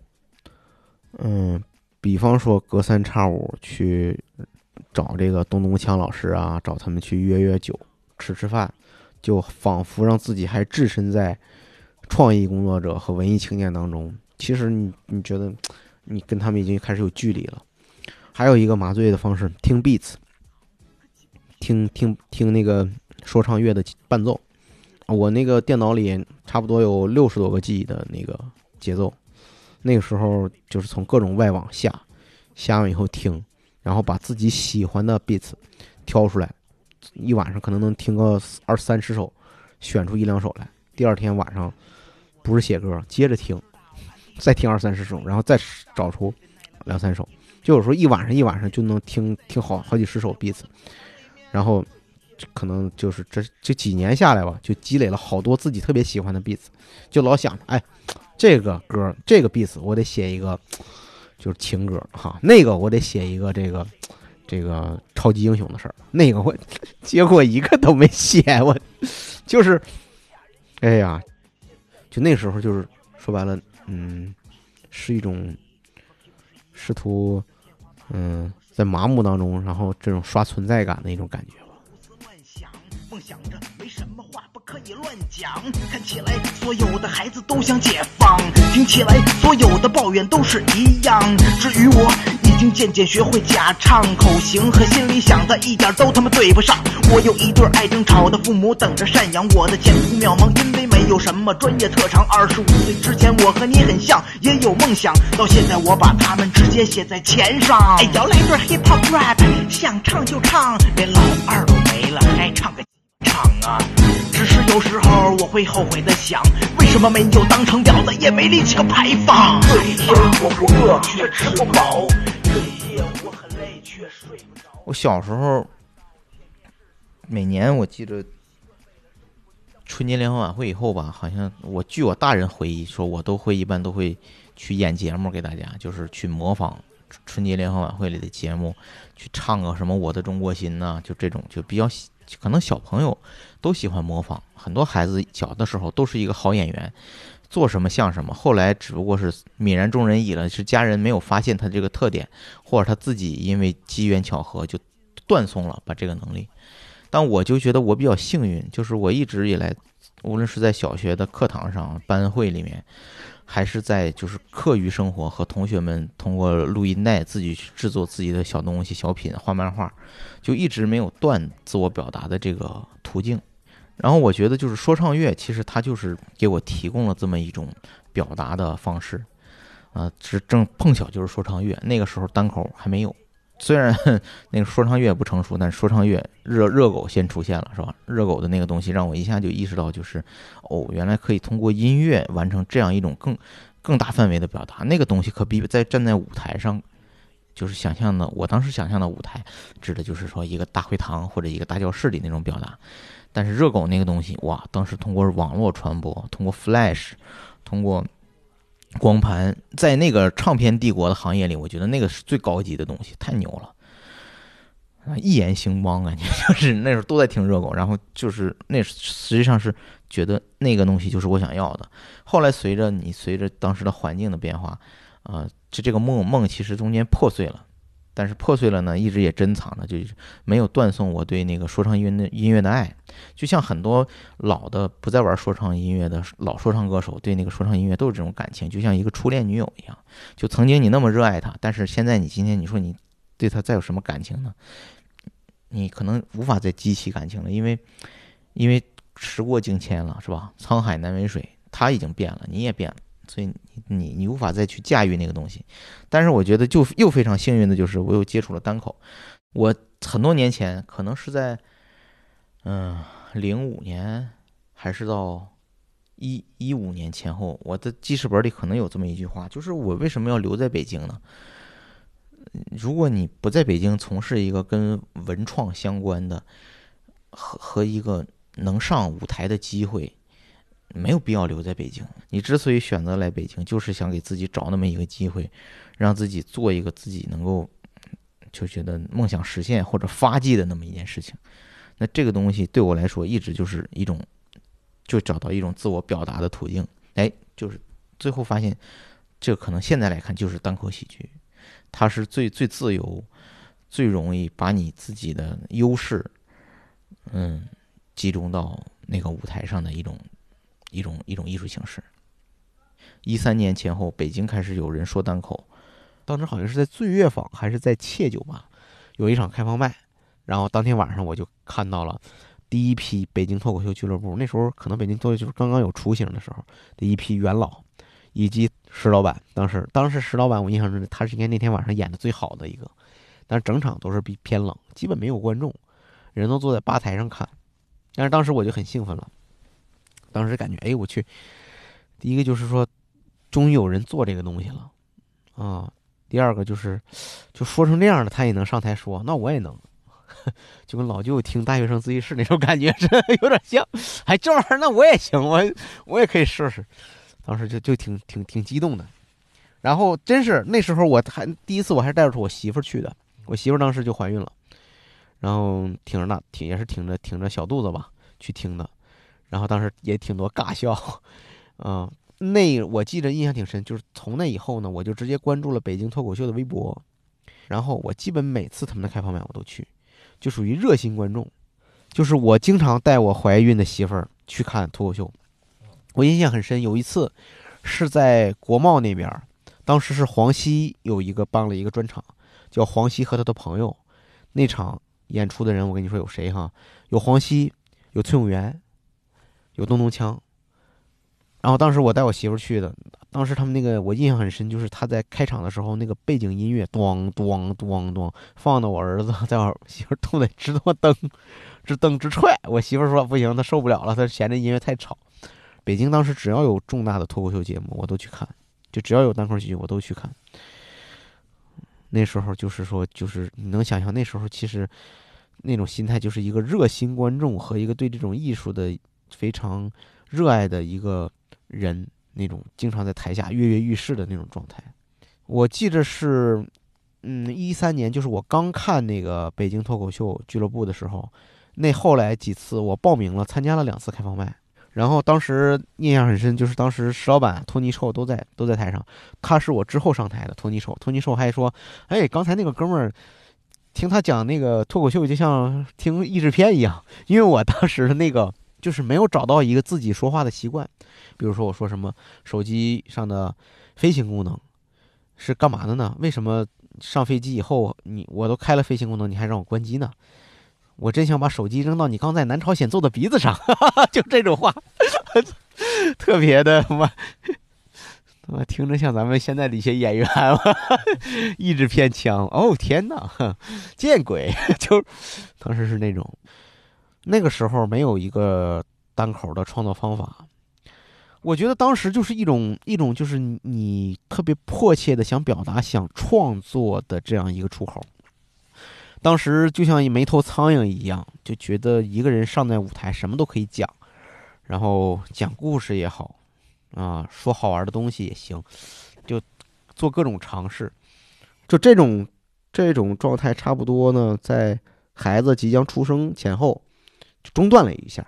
嗯，比方说隔三差五去找这个东东强老师啊，找他们去约约酒，吃吃饭。就仿佛让自己还置身在创意工作者和文艺青年当中。其实你你觉得你跟他们已经开始有距离了。还有一个麻醉的方式，听 beats，听听听那个说唱乐的伴奏。我那个电脑里差不多有六十多个 G 的那个节奏，那个时候就是从各种外网下，下完以后听，然后把自己喜欢的 beats 挑出来。一晚上可能能听个二三十首，选出一两首来。第二天晚上不是写歌，接着听，再听二三十首，然后再找出两三首。就有时候一晚上一晚上就能听听好好几十首 beats，然后可能就是这这几年下来吧，就积累了好多自己特别喜欢的 beats，就老想着哎，这个歌这个 beat，我得写一个就是情歌哈，那个我得写一个这个。这个超级英雄的事儿，那个我结果一个都没写，我就是，哎呀，就那时候就是说白了，嗯，是一种试图，嗯，在麻木当中，然后这种刷存在感的一种感觉吧。梦想着你，乱讲。看起来所有的孩子都想解放，听起来所有的抱怨都是一样。至于我。已经渐渐学会假唱口型，和心里想的一点都他妈对不上。我有一对爱争吵的父母，等着赡养我的前途渺茫，因为没有什么专业特长。二十五岁之前，我和你很像，也有梦想。到现在，我把他们直接写在钱上。哎，要来段 hip hop rap，想唱就唱，连老二都没了，还唱个唱啊！只是有时候我会后悔的想，为什么没有当成婊子，也没立起个牌坊？这一天我不饿，却吃不饱。累一天我小时候，每年我记得春节联欢晚会以后吧，好像我据我大人回忆说，我都会一般都会去演节目给大家，就是去模仿春节联欢晚会里的节目，去唱个什么《我的中国心》呐，就这种就比较可能小朋友都喜欢模仿，很多孩子小的时候都是一个好演员。做什么像什么，后来只不过是泯然众人矣了。是家人没有发现他这个特点，或者他自己因为机缘巧合就断送了把这个能力。但我就觉得我比较幸运，就是我一直以来，无论是在小学的课堂上、班会里面，还是在就是课余生活和同学们通过录音带自己去制作自己的小东西、小品、画漫画，就一直没有断自我表达的这个途径。然后我觉得，就是说唱乐，其实它就是给我提供了这么一种表达的方式，啊，是正碰巧就是说唱乐。那个时候单口还没有，虽然 那个说唱乐不成熟，但说唱乐热热狗先出现了，是吧？热狗的那个东西让我一下就意识到，就是哦，原来可以通过音乐完成这样一种更更大范围的表达。那个东西可比在站在舞台上，就是想象的，我当时想象的舞台，指的就是说一个大会堂或者一个大教室里那种表达。但是热狗那个东西，哇！当时通过网络传播，通过 Flash，通过光盘，在那个唱片帝国的行业里，我觉得那个是最高级的东西，太牛了啊！一言兴邦，感 觉就是那时候都在听热狗，然后就是那实际上是觉得那个东西就是我想要的。后来随着你随着当时的环境的变化，啊，就这个梦梦其实中间破碎了。但是破碎了呢，一直也珍藏着，就是没有断送我对那个说唱音乐的音乐的爱。就像很多老的不再玩说唱音乐的老说唱歌手，对那个说唱音乐都是这种感情，就像一个初恋女友一样。就曾经你那么热爱她，但是现在你今天你说你对她再有什么感情呢？你可能无法再激起感情了，因为因为时过境迁了，是吧？沧海难为水，他已经变了，你也变了。所以你你你无法再去驾驭那个东西。但是我觉得就又非常幸运的就是我又接触了单口。我很多年前可能是在嗯零五年还是到一一五年前后，我的记事本里可能有这么一句话，就是我为什么要留在北京呢？如果你不在北京从事一个跟文创相关的和和一个能上舞台的机会，没有必要留在北京。你之所以选择来北京，就是想给自己找那么一个机会，让自己做一个自己能够就觉得梦想实现或者发迹的那么一件事情。那这个东西对我来说，一直就是一种就找到一种自我表达的途径。哎，就是最后发现，这可能现在来看就是单口喜剧。它是最最自由、最容易把你自己的优势，嗯，集中到那个舞台上的一种一种一种艺术形式。一三年前后，北京开始有人说单口，当时好像是在醉月坊还是在切酒吧，有一场开放麦，然后当天晚上我就看到了第一批北京脱口秀俱乐部，那时候可能北京脱口秀刚刚有雏形的时候的一批元老。以及石老板，当时当时石老板，我印象中他是应该那天晚上演的最好的一个，但是整场都是比偏冷，基本没有观众，人都坐在吧台上看。但是当时我就很兴奋了，当时感觉，哎，我去，第一个就是说，终于有人做这个东西了，啊，第二个就是，就说成这样了，他也能上台说，那我也能，就跟老舅听大学生自习室那种感觉是 有点像，哎，这玩意儿那我也行，我我也可以试试。当时就就挺挺挺激动的，然后真是那时候我还第一次我还是带着我媳妇去的，我媳妇当时就怀孕了，然后挺着那挺也是挺着挺着小肚子吧去听的，然后当时也挺多尬笑，嗯，那我记得印象挺深，就是从那以后呢，我就直接关注了北京脱口秀的微博，然后我基本每次他们的开放麦我都去，就属于热心观众，就是我经常带我怀孕的媳妇儿去看脱口秀。我印象很深，有一次是在国贸那边，当时是黄西有一个办了一个专场，叫黄西和他的朋友。那场演出的人，我跟你说有谁哈？有黄西，有崔永元，有咚咚锵。然后当时我带我媳妇去的，当时他们那个我印象很深，就是他在开场的时候，那个背景音乐咣咣咣咣放的，我儿子 在我媳妇肚子里直他妈蹬，直蹬直踹。我媳妇说不行，她受不了了，她嫌这音乐太吵。北京当时只要有重大的脱口秀节目，我都去看；就只要有单口喜剧，我都去看。那时候就是说，就是你能想象那时候其实那种心态，就是一个热心观众和一个对这种艺术的非常热爱的一个人，那种经常在台下跃跃欲试的那种状态。我记得是，嗯，一三年，就是我刚看那个北京脱口秀俱乐部的时候，那后来几次我报名了，参加了两次开放麦。然后当时印象很深，就是当时石老板、托尼臭都在都在台上，他是我之后上台的。托尼臭，托尼臭还说：“哎，刚才那个哥们儿，听他讲那个脱口秀，就像听译制片一样。”因为我当时的那个就是没有找到一个自己说话的习惯，比如说我说什么手机上的飞行功能是干嘛的呢？为什么上飞机以后你我都开了飞行功能，你还让我关机呢？我真想把手机扔到你刚在南朝鲜揍的鼻子上，就这种话，特别的他妈，听着像咱们现在的一些演员，一直偏腔。哦天哪，见鬼！就当时是那种，那个时候没有一个单口的创作方法，我觉得当时就是一种一种就是你特别迫切的想表达、想创作的这样一个出口。当时就像一没头苍蝇一样，就觉得一个人上在舞台什么都可以讲，然后讲故事也好，啊，说好玩的东西也行，就做各种尝试。就这种这种状态，差不多呢，在孩子即将出生前后中断了一下，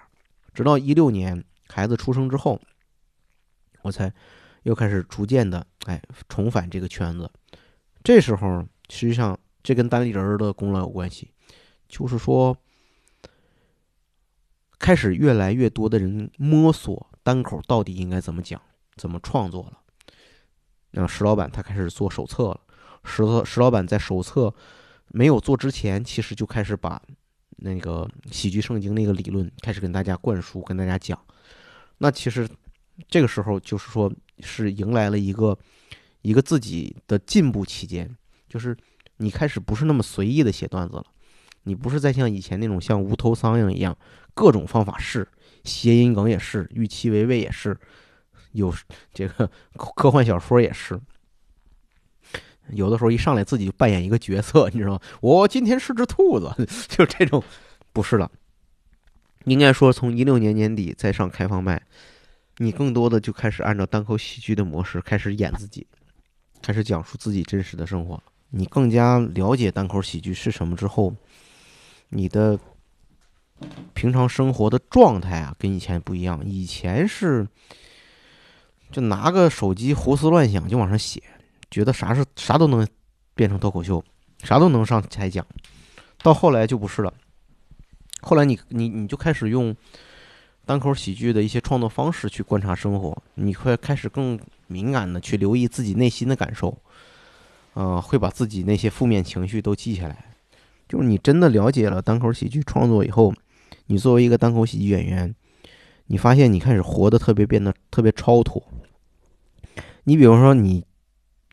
直到一六年孩子出生之后，我才又开始逐渐的哎重返这个圈子。这时候实际上。这跟单立人的功劳有关系，就是说，开始越来越多的人摸索单口到底应该怎么讲、怎么创作了。那石老板他开始做手册了。石石老板在手册没有做之前，其实就开始把那个喜剧圣经那个理论开始跟大家灌输、跟大家讲。那其实这个时候就是说，是迎来了一个一个自己的进步期间，就是你开始不是那么随意的写段子了，你不是再像以前那种像无头苍蝇一样各种方法试，谐音梗也是，预期违背也是，有这个科幻小说也是。有的时候一上来自己就扮演一个角色，你知道吗？我今天是只兔子，就这种，不是了。应该说，从一六年年底再上开放麦，你更多的就开始按照单口喜剧的模式开始演自己，开始讲述自己真实的生活。你更加了解单口喜剧是什么之后，你的平常生活的状态啊，跟以前不一样。以前是就拿个手机胡思乱想就往上写。觉得啥是啥都能变成脱口秀，啥都能上台讲，到后来就不是了。后来你你你就开始用单口喜剧的一些创作方式去观察生活，你会开始更敏感的去留意自己内心的感受，呃，会把自己那些负面情绪都记下来。就是你真的了解了单口喜剧创作以后，你作为一个单口喜剧演员，你发现你开始活得特别变得特别超脱。你比如说你。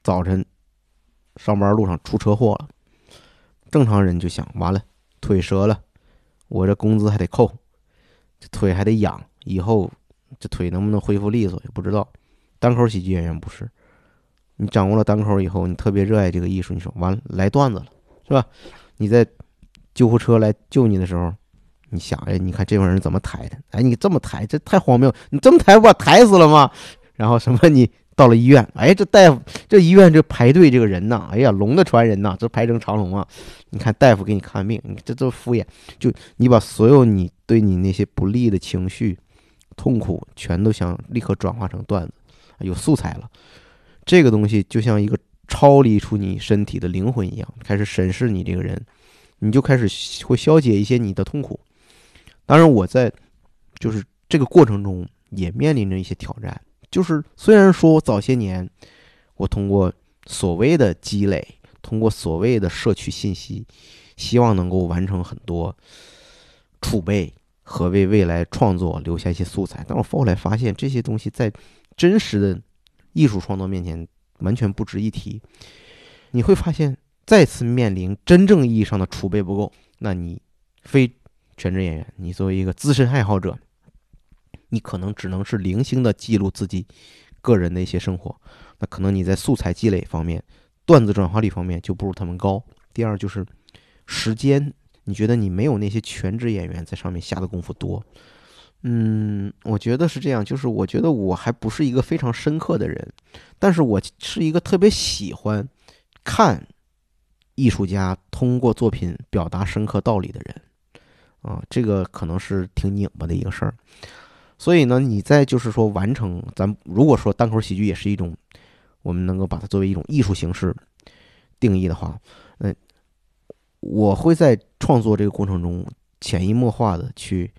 早晨上班路上出车祸了，正常人就想完了，腿折了，我这工资还得扣，这腿还得养，以后这腿能不能恢复利索也不知道。单口喜剧演员不是，你掌握了单口以后，你特别热爱这个艺术，你说完了来段子了，是吧？你在救护车来救你的时候，你想哎，你看这帮人怎么抬的？哎，你这么抬，这太荒谬！你这么抬，不把抬死了吗？然后什么你？到了医院，哎，这大夫，这医院这排队这个人呐，哎呀，龙的传人呐，这排成长龙啊！你看大夫给你看病，你这都敷衍，就你把所有你对你那些不利的情绪、痛苦，全都想立刻转化成段子，有素材了。这个东西就像一个超离出你身体的灵魂一样，开始审视你这个人，你就开始会消解一些你的痛苦。当然，我在就是这个过程中也面临着一些挑战。就是虽然说早些年，我通过所谓的积累，通过所谓的摄取信息，希望能够完成很多储备和为未来创作留下一些素材，但我后来发现这些东西在真实的艺术创作面前完全不值一提。你会发现再次面临真正意义上的储备不够，那你非全职演员，你作为一个资深爱好者。你可能只能是零星的记录自己个人的一些生活，那可能你在素材积累方面、段子转化率方面就不如他们高。第二就是时间，你觉得你没有那些全职演员在上面下的功夫多。嗯，我觉得是这样，就是我觉得我还不是一个非常深刻的人，但是我是一个特别喜欢看艺术家通过作品表达深刻道理的人。啊，这个可能是挺拧巴的一个事儿。所以呢，你在就是说完成咱如果说单口喜剧也是一种，我们能够把它作为一种艺术形式定义的话，嗯，我会在创作这个过程中潜移默化的去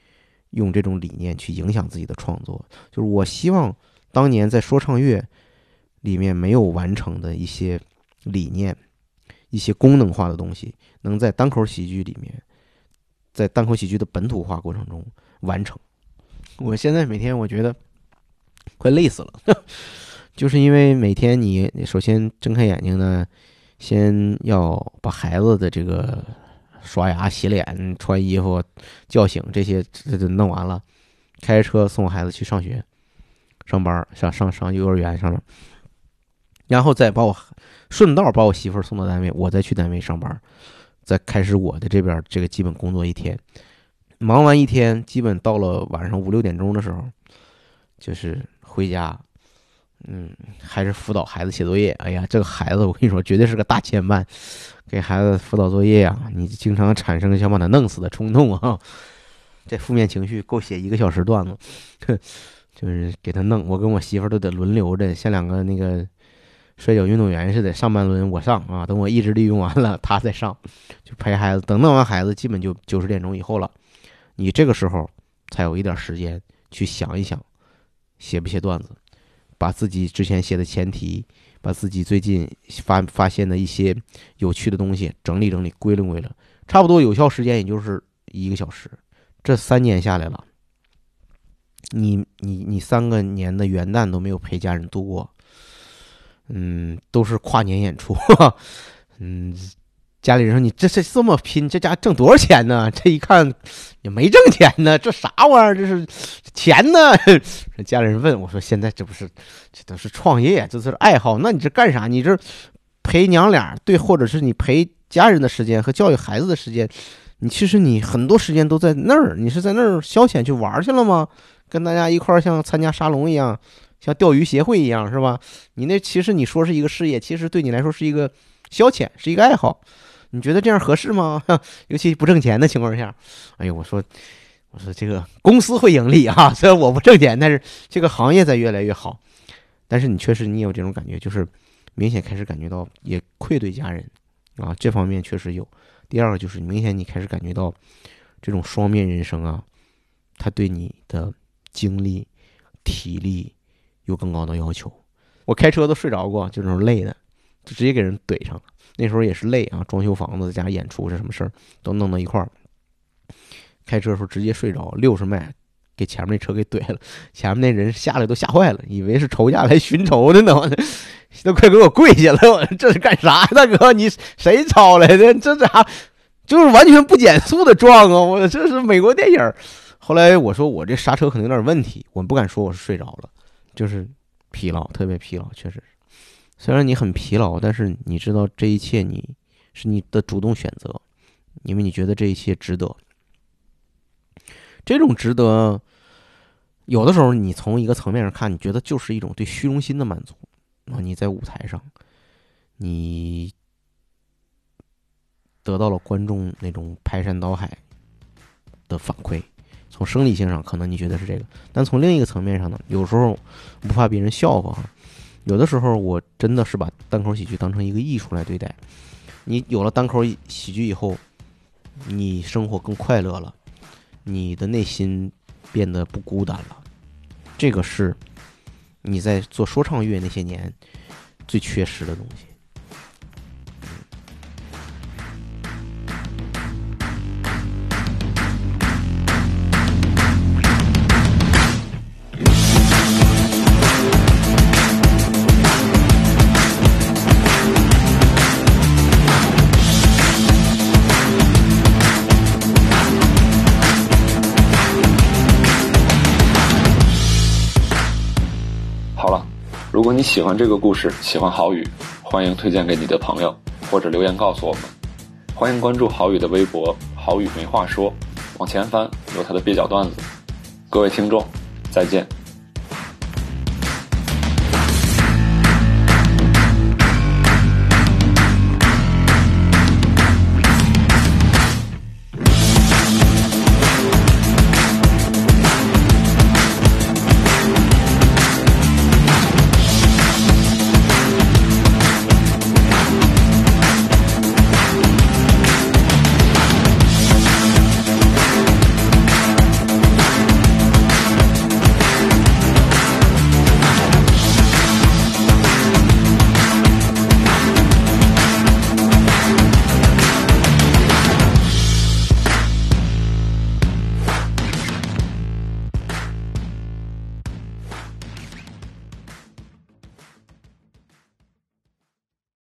用这种理念去影响自己的创作。就是我希望当年在说唱乐里面没有完成的一些理念、一些功能化的东西，能在单口喜剧里面，在单口喜剧的本土化过程中完成。我现在每天我觉得快累死了，就是因为每天你首先睁开眼睛呢，先要把孩子的这个刷牙、洗脸、穿衣服、叫醒这些这都弄完了，开车送孩子去上学、上班、上上上幼儿园上了，然后再把我顺道把我媳妇送到单位，我再去单位上班，再开始我的这边这个基本工作一天。忙完一天，基本到了晚上五六点钟的时候，就是回家，嗯，还是辅导孩子写作业。哎呀，这个孩子我跟你说，绝对是个大牵绊。给孩子辅导作业呀，你经常产生想把他弄死的冲动啊。这负面情绪够写一个小时段子，就是给他弄。我跟我媳妇都得轮流着，像两个那个摔跤运动员似的，上半轮我上啊，等我意志力用完了，他再上，就陪孩子。等弄完孩子，基本就九十点钟以后了。你这个时候才有一点时间去想一想，写不写段子，把自己之前写的前提，把自己最近发发现的一些有趣的东西整理整理，归拢归拢，差不多有效时间也就是一个小时。这三年下来了，你你你三个年的元旦都没有陪家人度过，嗯，都是跨年演出，嗯，家里人说你这是这么拼，这家挣多少钱呢？这一看也没挣钱呢，这啥玩意儿？这是钱呢？家里人问我说：“现在这不是这都是创业，这是爱好，那你这干啥？你这陪娘俩对，或者是你陪家人的时间和教育孩子的时间，你其实你很多时间都在那儿，你是在那儿消遣去玩去了吗？跟大家一块儿像参加沙龙一样，像钓鱼协会一样，是吧？你那其实你说是一个事业，其实对你来说是一个消遣，是一个爱好。你觉得这样合适吗？尤其不挣钱的情况下，哎呦，我说，我说这个公司会盈利啊，虽然我不挣钱，但是这个行业在越来越好。但是你确实你也有这种感觉，就是明显开始感觉到也愧对家人啊，这方面确实有。第二个就是明显你开始感觉到这种双面人生啊，他对你的精力、体力有更高的要求。我开车都睡着过，就这种累的，就直接给人怼上了。那时候也是累啊，装修房子加演出这什么事儿都弄到一块儿。开车的时候直接睡着，六十迈给前面那车给怼了，前面那人下来都吓坏了，以为是仇家来寻仇的呢，都快给我跪下了！我这是干啥，大哥？你谁抄来的？这咋就是完全不减速的撞啊！我这是美国电影。后来我说我这刹车可能有点问题，我不敢说我是睡着了，就是疲劳，特别疲劳，确实是。虽然你很疲劳，但是你知道这一切你是你的主动选择，因为你觉得这一切值得。这种值得，有的时候你从一个层面上看，你觉得就是一种对虚荣心的满足啊！你在舞台上，你得到了观众那种排山倒海的反馈，从生理性上可能你觉得是这个，但从另一个层面上呢，有时候不怕别人笑话。有的时候，我真的是把单口喜剧当成一个艺术来对待。你有了单口喜剧以后，你生活更快乐了，你的内心变得不孤单了。这个是你在做说唱乐那些年最缺失的东西。你喜欢这个故事，喜欢郝宇，欢迎推荐给你的朋友，或者留言告诉我们。欢迎关注郝宇的微博“郝宇没话说”，往前翻有他的蹩脚段子。各位听众，再见。